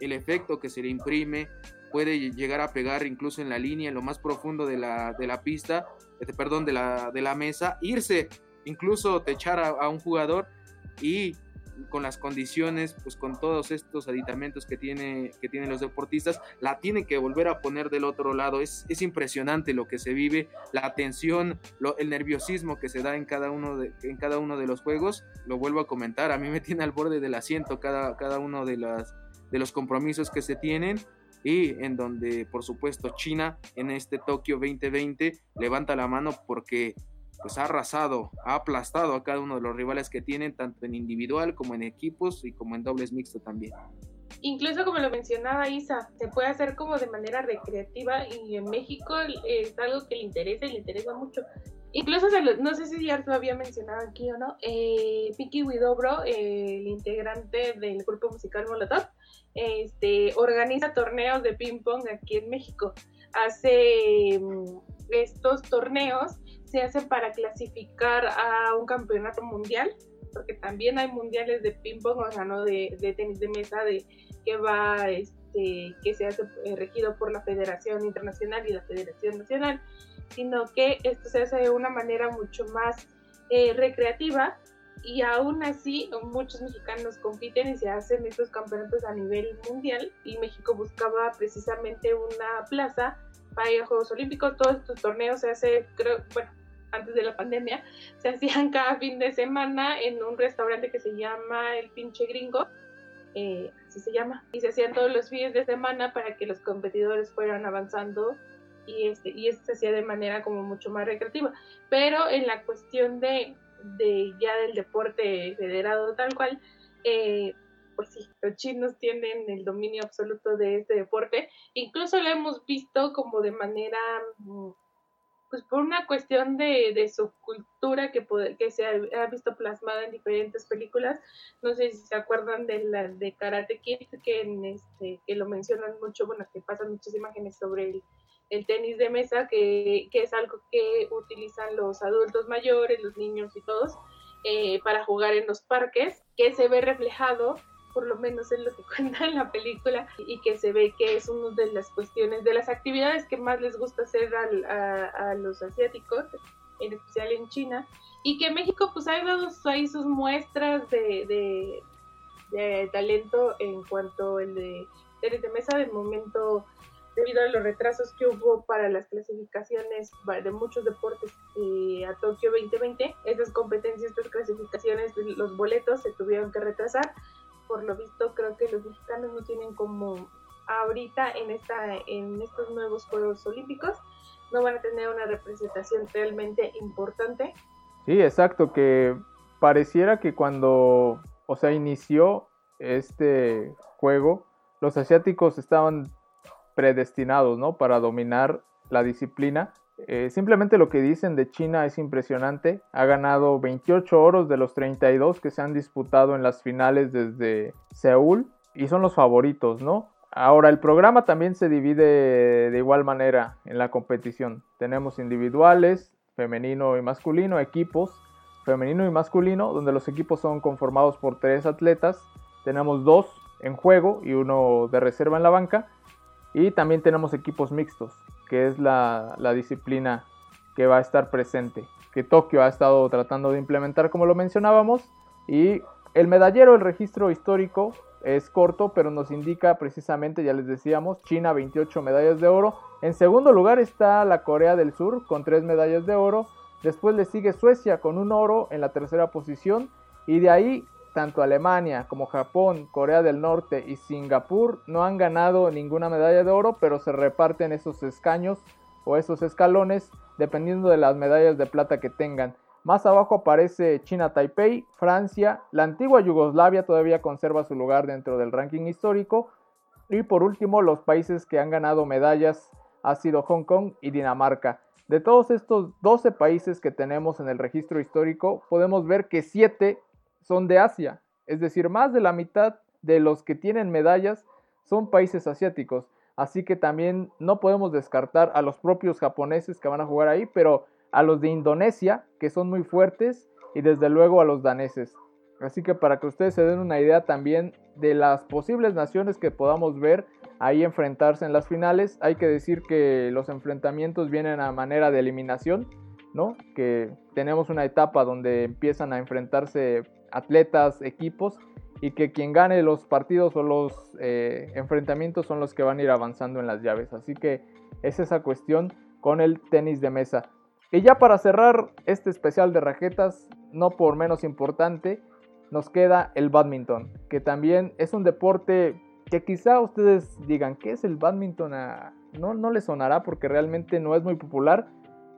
el efecto que se le imprime, puede llegar a pegar incluso en la línea, en lo más profundo de la, de la pista, este, perdón, de la, de la mesa, irse, incluso techar a, a un jugador y con las condiciones, pues con todos estos aditamentos que, tiene, que tienen los deportistas, la tienen que volver a poner del otro lado. Es, es impresionante lo que se vive, la tensión, el nerviosismo que se da en cada, uno de, en cada uno de los juegos. Lo vuelvo a comentar, a mí me tiene al borde del asiento cada, cada uno de, las, de los compromisos que se tienen y en donde por supuesto China en este Tokio 2020 levanta la mano porque pues ha arrasado, ha aplastado a cada uno de los rivales que tienen tanto en individual como en equipos y como en dobles mixto también. Incluso como lo mencionaba Isa, se puede hacer como de manera recreativa y en México es algo que le interesa y le interesa mucho. Incluso, no sé si ya lo había mencionado aquí o no, eh, Widobro, el integrante del grupo musical Molotov, este, organiza torneos de ping pong aquí en México. Hace mm, estos torneos, se hacen para clasificar a un campeonato mundial, porque también hay mundiales de ping pong, o sea, no de, tenis de mesa, de que va, este, que se hace eh, regido por la Federación Internacional y la Federación Nacional, sino que esto se hace de una manera mucho más eh, recreativa y aún así muchos mexicanos compiten y se hacen estos campeonatos a nivel mundial y México buscaba precisamente una plaza para ir a Juegos Olímpicos. Todos estos torneos se hace, creo, bueno, antes de la pandemia, se hacían cada fin de semana en un restaurante que se llama El Pinche Gringo, eh, así se llama, y se hacían todos los fines de semana para que los competidores fueran avanzando y este y esto se hacía de manera como mucho más recreativa pero en la cuestión de de ya del deporte federado tal cual, eh, pues sí, los chinos tienen el dominio absoluto de este deporte. Incluso lo hemos visto como de manera, mm, pues por una cuestión de, de su cultura que, que se ha, visto plasmada en diferentes películas. No sé si se acuerdan de la de Karate Kid, que, en este, que lo mencionan mucho, bueno, que pasan muchas imágenes sobre el el tenis de mesa, que, es algo que utilizan los adultos mayores, los niños y todos, eh, para jugar en los parques, que se ve reflejado, por lo menos en lo que cuenta en la película, y que se ve que es una de las cuestiones, de las actividades que más les gusta hacer a, los asiáticos, en especial en China, y que México pues ha dado ahí sus muestras de, de, talento en cuanto el de tenis de mesa, de momento debido a los retrasos que hubo para las clasificaciones de muchos deportes eh, a Tokio 2020, esas competencias, estas clasificaciones, los boletos se tuvieron que retrasar. Por lo visto, creo que los mexicanos no tienen como ahorita en, esta, en estos nuevos Juegos Olímpicos no van a tener una representación realmente importante. Sí, exacto, que pareciera que cuando, o sea, inició este juego, los asiáticos estaban predestinados, ¿no? Para dominar la disciplina. Eh, simplemente lo que dicen de China es impresionante. Ha ganado 28 oros de los 32 que se han disputado en las finales desde Seúl y son los favoritos, ¿no? Ahora, el programa también se divide de igual manera en la competición. Tenemos individuales, femenino y masculino, equipos, femenino y masculino, donde los equipos son conformados por tres atletas. Tenemos dos en juego y uno de reserva en la banca. Y también tenemos equipos mixtos, que es la, disciplina que va a estar presente, que Tokio ha estado tratando de implementar como lo mencionábamos. Y el medallero, el registro histórico, es corto, pero nos indica precisamente, ya les decíamos, China 28 medallas de oro. En segundo lugar está la Corea del Sur con 3 medallas de oro. Después le sigue Suecia con un oro en la tercera posición. Y de ahí, tanto Alemania como Japón, Corea del Norte y Singapur no han ganado ninguna medalla de oro, pero se reparten esos escaños o esos escalones dependiendo de las medallas de plata que tengan. Más abajo aparece China Taipei, Francia, la antigua Yugoslavia todavía conserva su lugar dentro del ranking histórico y por último los países que han ganado medallas ha sido Hong Kong y Dinamarca. De todos estos 12 países que tenemos en el registro histórico, podemos ver que 7 son de Asia, es decir, más de la mitad de los que tienen medallas son países asiáticos. Así que también no podemos descartar a los propios japoneses que van a jugar ahí, pero a los de Indonesia, que son muy fuertes, y desde luego a los daneses. Así que para que ustedes se den una idea también de las posibles naciones que podamos ver ahí enfrentarse en las finales, hay que decir que los enfrentamientos vienen a manera de eliminación, ¿no? Que tenemos una etapa donde empiezan a enfrentarse atletas, equipos, y que quien gane los partidos o los eh, enfrentamientos son los que van a ir avanzando en las llaves. Así que es esa cuestión con el tenis de mesa. Y ya para cerrar este especial de raquetas, no por menos importante, nos queda el badminton, que también es un deporte que quizá ustedes digan, ¿qué es el badminton? Ah, no, no les sonará porque realmente no es muy popular,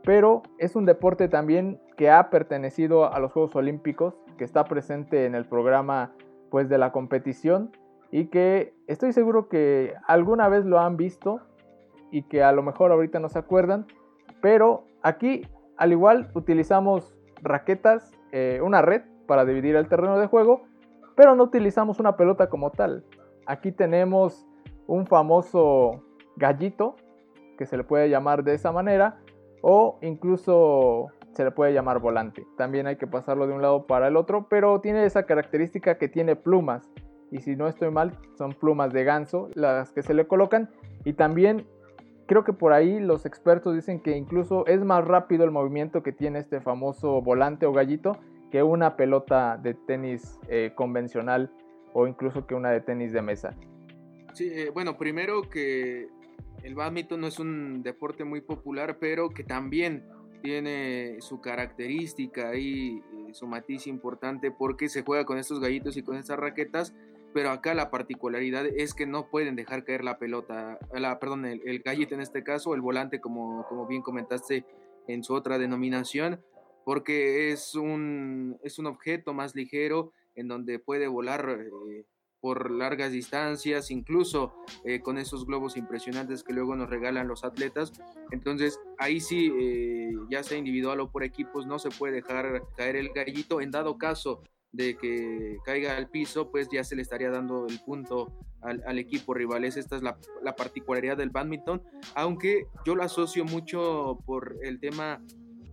pero es un deporte también que ha pertenecido a los Juegos Olímpicos, que está presente en el programa pues de la competición y que estoy seguro que alguna vez lo han visto y que a lo mejor ahorita no se acuerdan, pero aquí, al igual, utilizamos raquetas, eh, una red para dividir el terreno de juego, pero no utilizamos una pelota como tal. Aquí tenemos un famoso gallito, que se le puede llamar de esa manera, o incluso se le puede llamar volante. También hay que pasarlo de un lado para el otro, pero tiene esa característica que tiene plumas. Y si no estoy mal, son plumas de ganso las que se le colocan. Y también creo que por ahí los expertos dicen que incluso es más rápido el movimiento que tiene este famoso volante o gallito que una pelota de tenis eh, convencional o incluso que una de tenis de mesa. Sí, eh, bueno, primero que el badminton no es un deporte muy popular, pero que también tiene su característica y eh, su matiz importante porque se juega con estos gallitos y con estas raquetas pero acá la particularidad es que no pueden dejar caer la pelota, la, perdón, el, el gallito en este caso, el volante como, como bien comentaste en su otra denominación, porque es un, es un objeto más ligero en donde puede volar eh, por largas distancias, incluso eh, con esos globos impresionantes que luego nos regalan los atletas. Entonces ahí sí, eh, ya sea individual o por equipos, no se puede dejar caer el gallito. En dado caso de que caiga al piso, pues ya se le estaría dando el punto al, equipo rival. Esta es la, particularidad del badminton, aunque yo lo asocio mucho por el tema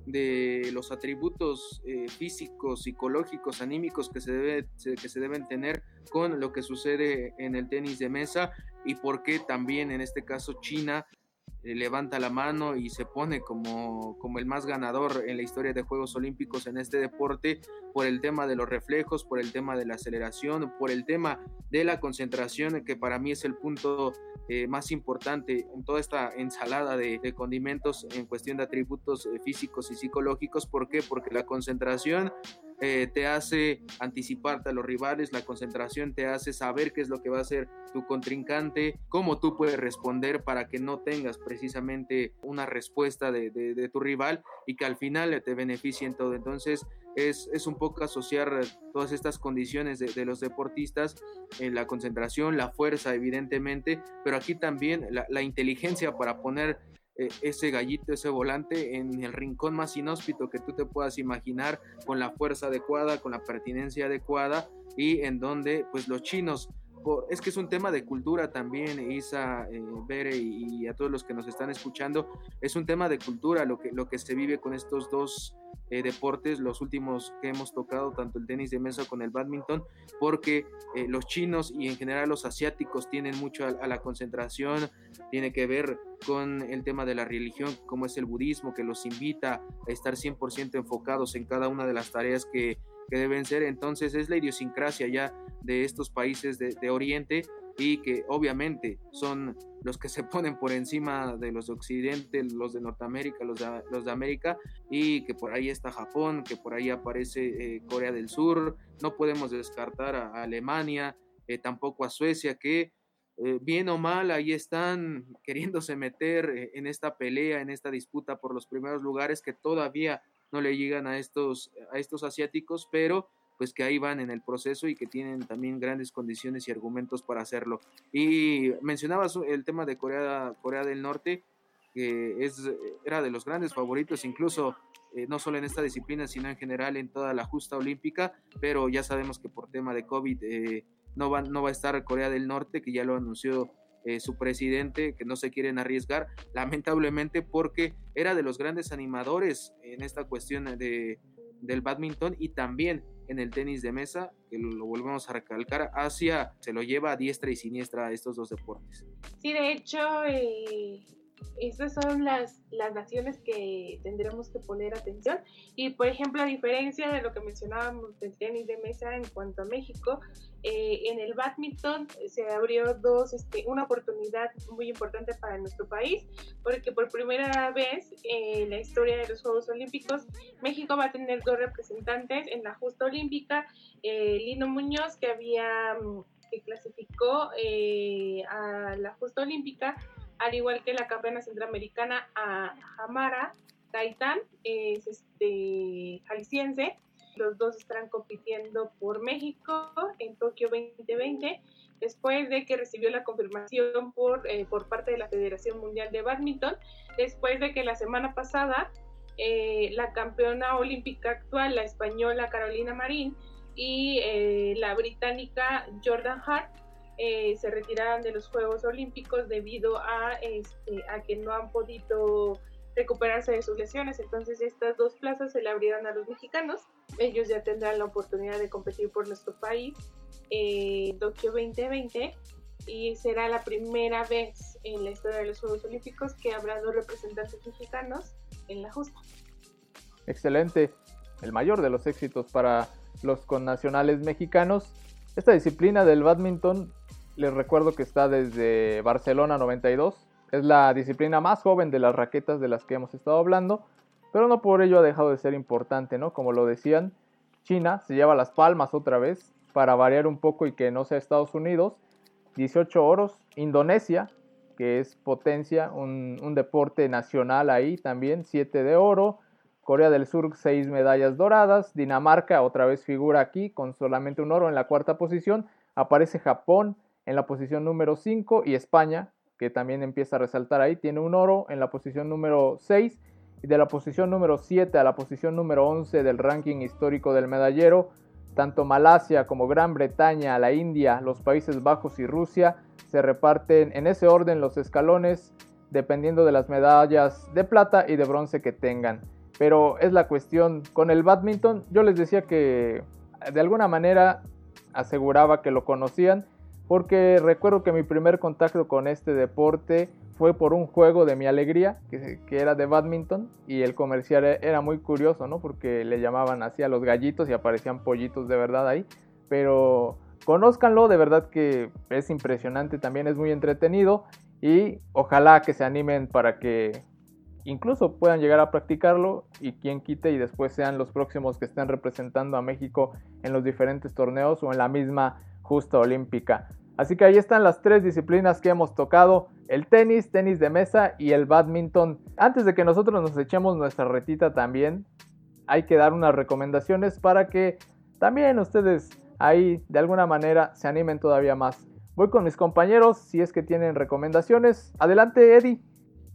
de los atributos eh, físicos, psicológicos, anímicos que se, debe, que se deben tener con lo que sucede en el tenis de mesa y porque también en este caso China levanta la mano y se pone como, como el más ganador en la historia de Juegos Olímpicos en este deporte por el tema de los reflejos, por el tema de la aceleración, por el tema de la concentración, que para mí es el punto eh, más importante en toda esta ensalada de, condimentos en cuestión de atributos eh, físicos y psicológicos. ¿Por qué? Porque la concentración eh, te hace anticiparte a los rivales, la concentración te hace saber qué es lo que va a hacer tu contrincante, cómo tú puedes responder para que no tengas precisamente una respuesta de, tu rival y que al final te beneficie en todo. Entonces es, es un poco asociar todas estas condiciones de, los deportistas, en la concentración, la fuerza evidentemente, pero aquí también la inteligencia para poner eh, ese gallito, ese volante en el rincón más inhóspito que tú te puedas imaginar, con la fuerza adecuada, con la pertinencia adecuada y en donde pues los chinos es que es un tema de cultura también, Isa, eh, Bere y, a todos los que nos están escuchando, es un tema de cultura lo que, lo que se vive con estos dos eh, deportes, los últimos que hemos tocado, tanto el tenis de mesa con el badminton, porque eh, los chinos y en general los asiáticos tienen mucho a, la concentración, tiene que ver con el tema de la religión, como es el budismo, que los invita a estar 100% enfocados en cada una de las tareas que, que deben ser. Entonces es la idiosincrasia ya de estos países de, Oriente y que obviamente son los que se ponen por encima de los de Occidente, los de Norteamérica, los de, los de América, y que por ahí está Japón, que por ahí aparece eh, Corea del Sur, no podemos descartar a, Alemania, eh, tampoco a Suecia, que eh, bien o mal ahí están queriéndose meter en esta pelea, en esta disputa por los primeros lugares que todavía no le llegan a estos, a estos asiáticos, pero pues que ahí van en el proceso y que tienen también grandes condiciones y argumentos para hacerlo. Y mencionabas el tema de Corea, Corea del Norte, que es, era de los grandes favoritos, incluso eh, no solo en esta disciplina, sino en general en toda la justa olímpica, pero ya sabemos que por tema de COVID eh, no, va, no va a estar Corea del Norte, que ya lo anunció eh, su presidente, que no se quieren arriesgar, lamentablemente porque era de los grandes animadores en esta cuestión de, del badminton y también en el tenis de mesa, que lo volvemos a recalcar, Asia se lo lleva a diestra y siniestra a estos dos deportes. Sí, de hecho, eh, estas son las, las naciones que tendremos que poner atención. Y por ejemplo, a diferencia de lo que mencionábamos del tenis de mesa en cuanto a México, eh, en el badminton se abrió dos, este, una oportunidad muy importante para nuestro país, porque por primera vez en la historia de los Juegos Olímpicos, México va a tener dos representantes en la justa olímpica, eh, Lino Muñoz, que había mm, que clasificó eh, a la justa olímpica, al igual que la campeona centroamericana a Jamara Gaitán, es este. Los dos estarán compitiendo por México en Tokio 2020, después de que recibió la confirmación por, eh, por parte de la Federación Mundial de Badminton, después de que la semana pasada eh, la campeona olímpica actual, la española Carolina Marín, y eh, la británica Jordan Hart, eh, se retiraran de los Juegos Olímpicos debido a, este, a que no han podido recuperarse de sus lesiones. Entonces estas dos plazas se le abrieron a los mexicanos. Ellos ya tendrán la oportunidad de competir por nuestro país en Tokio 2020 y será la primera vez en la historia de los Juegos Olímpicos que habrá dos representantes mexicanos en la justa. Excelente, el mayor de los éxitos para los connacionales mexicanos. Esta disciplina del badminton les recuerdo que está desde Barcelona 92. Es la disciplina más joven de las raquetas de las que hemos estado hablando, pero no por ello ha dejado de ser importante, ¿no? Como lo decían, China se lleva las palmas otra vez para variar un poco y que no sea Estados Unidos. 18 oros. Indonesia, que es potencia, un, deporte nacional ahí también, 7 de oro. Corea del Sur, 6 medallas doradas. Dinamarca, otra vez figura aquí con solamente un oro en la cuarta posición. Aparece Japón en la posición número 5 y España, que también empieza a resaltar ahí, tiene un oro en la posición número 6 y de la posición número 7 a la posición número 11 del ranking histórico del medallero, tanto Malasia como Gran Bretaña, la India, los Países Bajos y Rusia se reparten en ese orden los escalones dependiendo de las medallas de plata y de bronce que tengan. Pero es la cuestión con el badminton, yo les decía que de alguna manera aseguraba que lo conocían porque recuerdo que mi primer contacto con este deporte fue por un juego de mi alegría, que, era de badminton, y el comercial e, era muy curioso, ¿no? Porque le llamaban así a los gallitos y aparecían pollitos de verdad ahí, pero conózcanlo, de verdad que es impresionante, también es muy entretenido, y ojalá que se animen para que incluso puedan llegar a practicarlo y quien quite y después sean los próximos que estén representando a México en los diferentes torneos o en la misma justa olímpica. Así que ahí están las tres disciplinas que hemos tocado, el tenis, tenis de mesa y el badminton. Antes de que nosotros nos echemos nuestra retita también, hay que dar unas recomendaciones para que también ustedes ahí de alguna manera se animen todavía más. Voy con mis compañeros si es que tienen recomendaciones. Adelante, Eddie.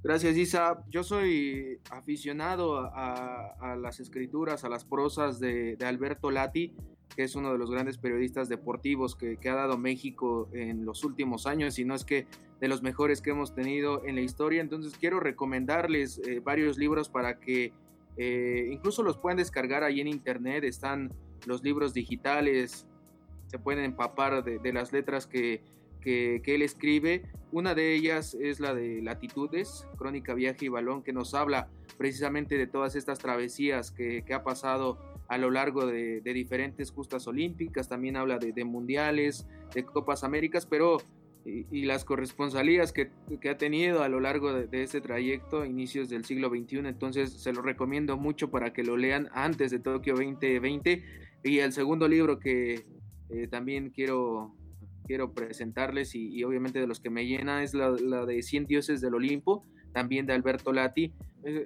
Gracias, Isa. Yo soy aficionado a, las escrituras, a las prosas de, Alberto Lati, que es uno de los grandes periodistas deportivos que, ha dado México en los últimos años, y no es que de los mejores que hemos tenido en la historia. Entonces quiero recomendarles eh, varios libros para que eh, incluso los puedan descargar ahí en internet. Están los libros digitales, se pueden empapar de, las letras que, él escribe. Una de ellas es la de Latitudes, Crónica, Viaje y Balón, que nos habla precisamente de todas estas travesías que, ha pasado a lo largo de, diferentes justas olímpicas, también habla de, mundiales, de Copas Américas, pero y, las corresponsalías que, ha tenido a lo largo de, de, este trayecto, inicios del siglo XXI, entonces se lo recomiendo mucho para que lo lean antes de Tokio 2020. Y el segundo libro que, eh, también quiero, quiero presentarles y, obviamente de los que me llena es la, de 100 dioses del Olimpo, también de Alberto Lati.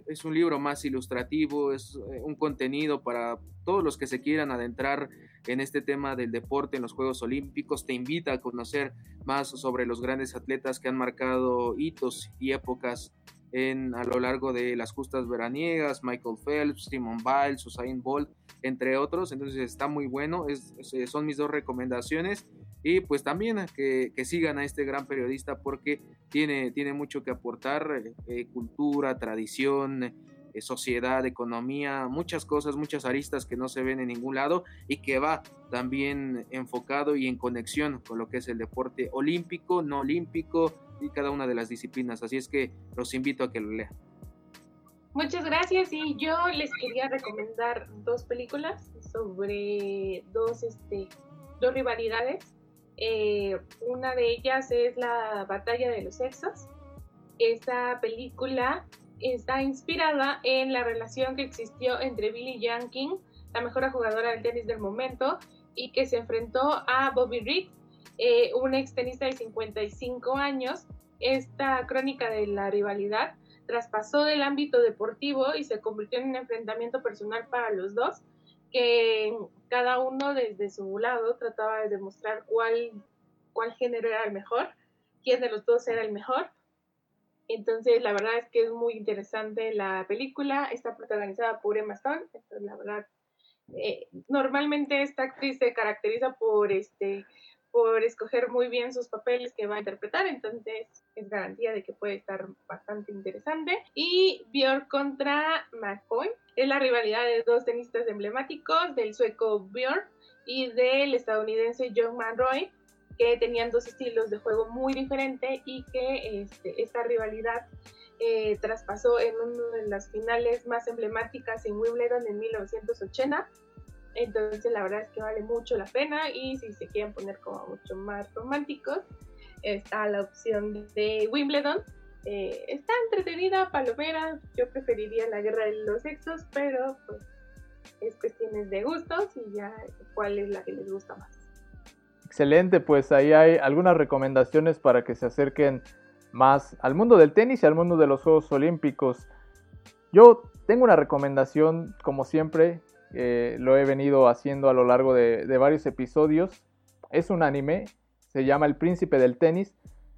Es, un libro más ilustrativo, es eh, un contenido para todos los que se quieran adentrar en este tema del deporte en los Juegos Olímpicos. Te invita a conocer más sobre los grandes atletas que han marcado hitos y épocas en, a lo largo de las justas veraniegas, Michael Phelps, Simon Biles, Usain Bolt, entre otros. Entonces está muy bueno, es, son mis dos recomendaciones. Y pues también que, que, sigan a este gran periodista porque tiene, tiene mucho que aportar, eh, cultura, tradición, eh, sociedad, economía, muchas cosas, muchas aristas que no se ven en ningún lado y que va también enfocado y en conexión con lo que es el deporte olímpico, no olímpico, y cada una de las disciplinas. Así es que los invito a que lo lean. Muchas gracias y yo les quería recomendar dos películas sobre dos, este, dos rivalidades. Eh, una de ellas es la Batalla de los Sexos. Esa película está inspirada en la relación que existió entre Billie Jean King, la mejor jugadora del tenis del momento, y que se enfrentó a Bobby Riggs, eh, un extenista de 55 años, esta crónica de la rivalidad traspasó del ámbito deportivo y se convirtió en un enfrentamiento personal para los dos, que cada uno desde su lado trataba de demostrar cuál, cuál género era el mejor, quién de los dos era el mejor. Entonces, la verdad es que es muy interesante la película. Está protagonizada por Emma Stone. la verdad, eh, normalmente esta actriz se caracteriza por este por escoger muy bien sus papeles que va a interpretar, entonces es garantía de que puede estar bastante interesante. Y Björk contra McCoy es la rivalidad de dos tenistas emblemáticos, del sueco Björk y del estadounidense John McEnroe, que tenían dos estilos de juego muy diferentes y que este, esta rivalidad eh, traspasó en una de las finales más emblemáticas en Wimbledon en 1980 entonces la verdad es que vale mucho la pena y si se quieren poner como mucho más románticos, está la opción de Wimbledon. Eh, está entretenida, palomera, yo preferiría la guerra de los sexos, pero pues es cuestiones de gustos y ya cuál es la que les gusta más. Excelente, pues ahí hay algunas recomendaciones para que se acerquen más al mundo del tenis y al mundo de los Juegos Olímpicos. Yo tengo una recomendación, como siempre, eh, lo he venido haciendo a lo largo de, varios episodios. Es un anime, se llama El Príncipe del Tenis.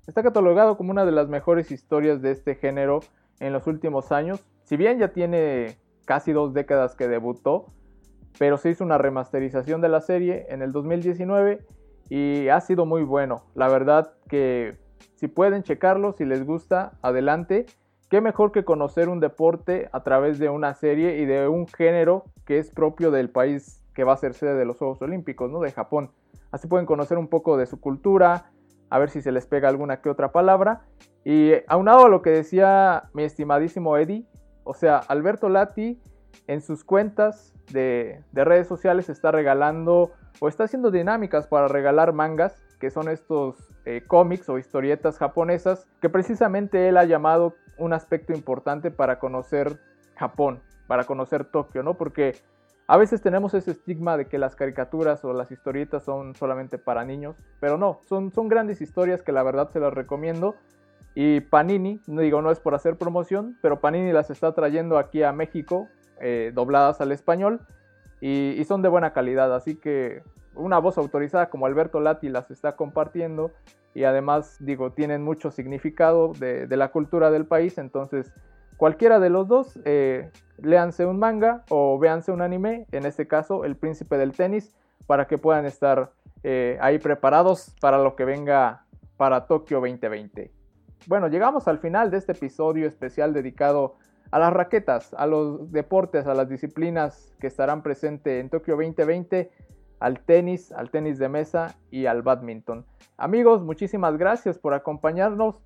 Está catalogado como una de las mejores historias de este género en los últimos años. Si bien ya tiene casi dos décadas que debutó, pero se hizo una remasterización de la serie en el 2019 y ha sido muy bueno. La verdad que si pueden checarlo, si les gusta, adelante qué mejor que conocer un deporte a través de una serie y de un género que es propio del país que va a ser sede de los Juegos Olímpicos, ¿no? De Japón. Así pueden conocer un poco de su cultura, a ver si se les pega alguna que otra palabra. Y aunado a lo que decía mi estimadísimo Eddie, o sea, Alberto Lati en sus cuentas de, de redes sociales está regalando o está haciendo dinámicas para regalar mangas que son estos eh, cómics o historietas japonesas, que precisamente él ha llamado un aspecto importante para conocer Japón, para conocer Tokio, ¿no? Porque a veces tenemos ese estigma de que las caricaturas o las historietas son solamente para niños, pero no, son, son grandes historias que la verdad se las recomiendo. Y Panini, no digo no es por hacer promoción, pero Panini las está trayendo aquí a México, eh, dobladas al español, y, son de buena calidad. Así que una voz autorizada como Alberto Lati las está compartiendo, y además, digo, tienen mucho significado de, la cultura del país, entonces cualquiera de los dos, eh, léanse un manga o véanse un anime, en este caso El Príncipe del Tenis, para que puedan estar eh, ahí preparados para lo que venga para Tokio 2020. Bueno, llegamos al final de este episodio especial dedicado a las raquetas, a los deportes, a las disciplinas que estarán presentes en Tokio 2020, al tenis, al tenis de mesa y al badminton. Amigos, muchísimas gracias por acompañarnos.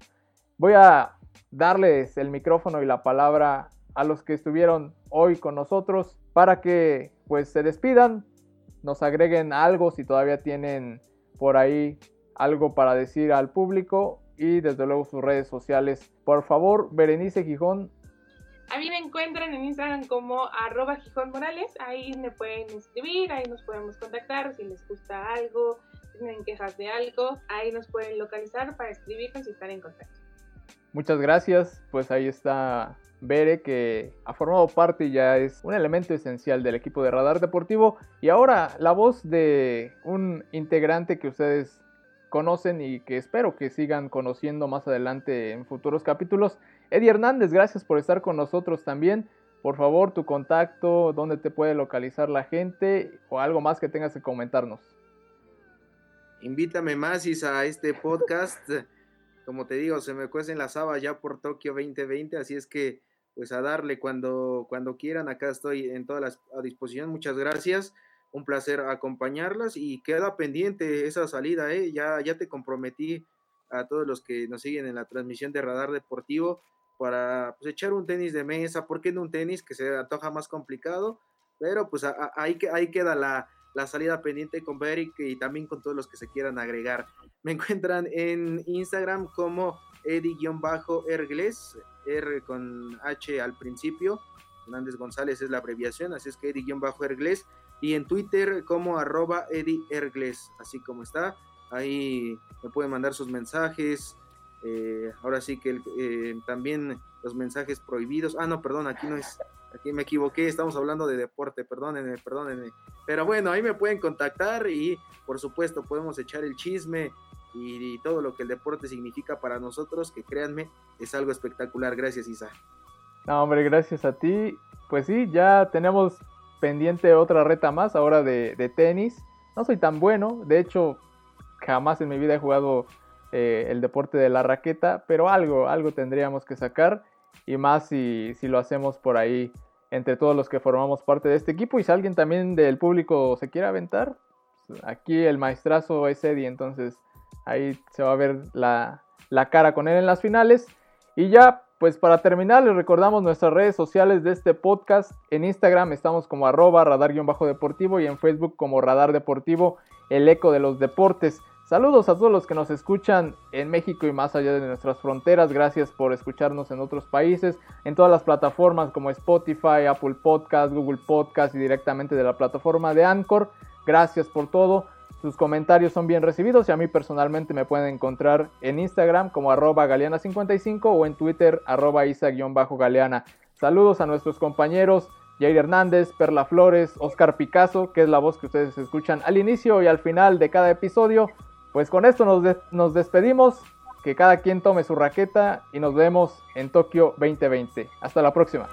Voy a darles el micrófono y la palabra a los que estuvieron hoy con nosotros para que pues se despidan, nos agreguen algo si todavía tienen por ahí algo para decir al público y desde luego sus redes sociales. Por favor, Berenice Gijón. A mí me encuentran en Instagram como arroba Gijón Morales, ahí me pueden escribir, ahí nos podemos contactar si les gusta algo, si tienen quejas de algo, ahí nos pueden localizar para escribirnos y estar en contacto. Muchas gracias, pues ahí está Bere que ha formado parte y ya es un elemento esencial del equipo de Radar Deportivo y ahora la voz de un integrante que ustedes conocen y que espero que sigan conociendo más adelante en futuros capítulos. Eddie Hernández, gracias por estar con nosotros también. Por favor, tu contacto, dónde te puede localizar la gente o algo más que tengas que comentarnos. Invítame más a este podcast como te digo, se me cuecen las habas ya por Tokio 2020, así es que pues a darle cuando, cuando quieran, acá estoy en todas las a disposición, muchas gracias, un placer acompañarlas y queda pendiente esa salida, ¿eh? ya, ya te comprometí a todos los que nos siguen en la transmisión de Radar Deportivo para pues, echar un tenis de mesa, ¿por qué no un tenis que se antoja más complicado? Pero pues ahí, ahí queda la, la salida pendiente con Beric y también con todos los que se quieran agregar. Me encuentran en Instagram como Eddie-Ergles, R con H al principio. Hernández González es la abreviación, así es que Eddie-Ergles. Y en Twitter como arroba Ergles, así como está. Ahí me pueden mandar sus mensajes. Eh, ahora sí que eh, también los mensajes prohibidos. Ah, no, perdón, aquí no es Aquí me equivoqué, estamos hablando de deporte, perdónenme, perdónenme. Pero bueno, ahí me pueden contactar y por supuesto podemos echar el chisme y, todo lo que el deporte significa para nosotros, que créanme, es algo espectacular. Gracias, Isa. No, hombre, gracias a ti. Pues sí, ya tenemos pendiente otra reta más ahora de, tenis. No soy tan bueno, de hecho, jamás en mi vida he jugado eh, el deporte de la raqueta, pero algo, algo tendríamos que sacar y más si, si lo hacemos por ahí entre todos los que formamos parte de este equipo. Y si alguien también del público se quiere aventar, pues, aquí el maestrazo es Eddie, entonces ahí se va a ver la, cara con él en las finales. Y ya, pues para terminar, les recordamos nuestras redes sociales de este podcast. En Instagram estamos como arroba radar-deportivo y en Facebook como radar deportivo, el eco de los deportes. Saludos a todos los que nos escuchan en México y más allá de nuestras fronteras. Gracias por escucharnos en otros países, en todas las plataformas como Spotify, Apple Podcast, Google Podcast y directamente de la plataforma de Anchor. Gracias por todo. Sus comentarios son bien recibidos y a mí personalmente me pueden encontrar en Instagram como arroba galeana55 o en Twitter arroba isa-galeana. Saludos a nuestros compañeros Jair Hernández, Perla Flores, Oscar Picasso, que es la voz que ustedes escuchan al inicio y al final de cada episodio. Pues con esto nos, despedimos. Que cada quien tome su raqueta y nos vemos en Tokio 2020. Hasta la próxima.